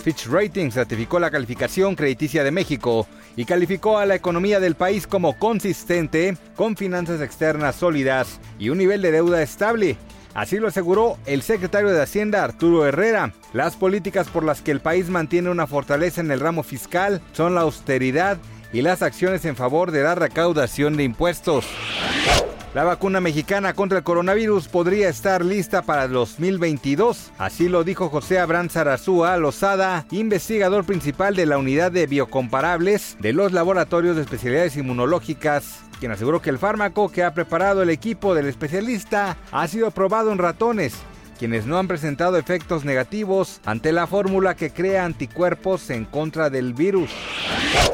Fitch Ratings ratificó la calificación crediticia de México y calificó a la economía del país como consistente, con finanzas externas sólidas y un nivel de deuda estable. Así lo aseguró el secretario de Hacienda Arturo Herrera. Las políticas por las que el país mantiene una fortaleza en el ramo fiscal son la austeridad y las acciones en favor de la recaudación de impuestos. La vacuna mexicana contra el coronavirus podría estar lista para el 2022. Así lo dijo José Abrán Zarazúa Lozada, investigador principal de la unidad de biocomparables de los laboratorios de especialidades inmunológicas, quien aseguró que el fármaco que ha preparado el equipo del especialista ha sido probado en ratones quienes no han presentado efectos negativos ante la fórmula que crea anticuerpos en contra del virus.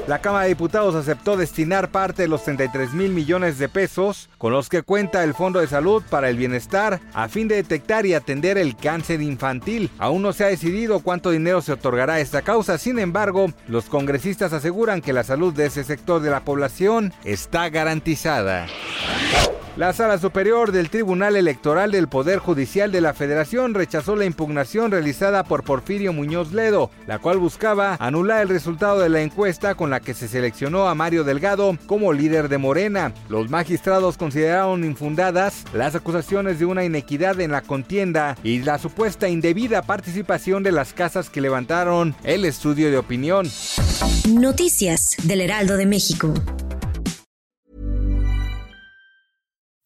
La Cámara de Diputados aceptó destinar parte de los 33 mil millones de pesos con los que cuenta el Fondo de Salud para el Bienestar a fin de detectar y atender el cáncer infantil. Aún no se ha decidido cuánto dinero se otorgará a esta causa, sin embargo, los congresistas aseguran que la salud de ese sector de la población está garantizada. La Sala Superior del Tribunal Electoral del Poder Judicial de la Federación rechazó la impugnación realizada por Porfirio Muñoz Ledo, la cual buscaba anular el resultado de la encuesta con la que se seleccionó a Mario Delgado como líder de Morena. Los magistrados consideraron infundadas las acusaciones de una inequidad en la contienda y la supuesta indebida participación de las casas que levantaron el estudio de opinión. Noticias del Heraldo de México.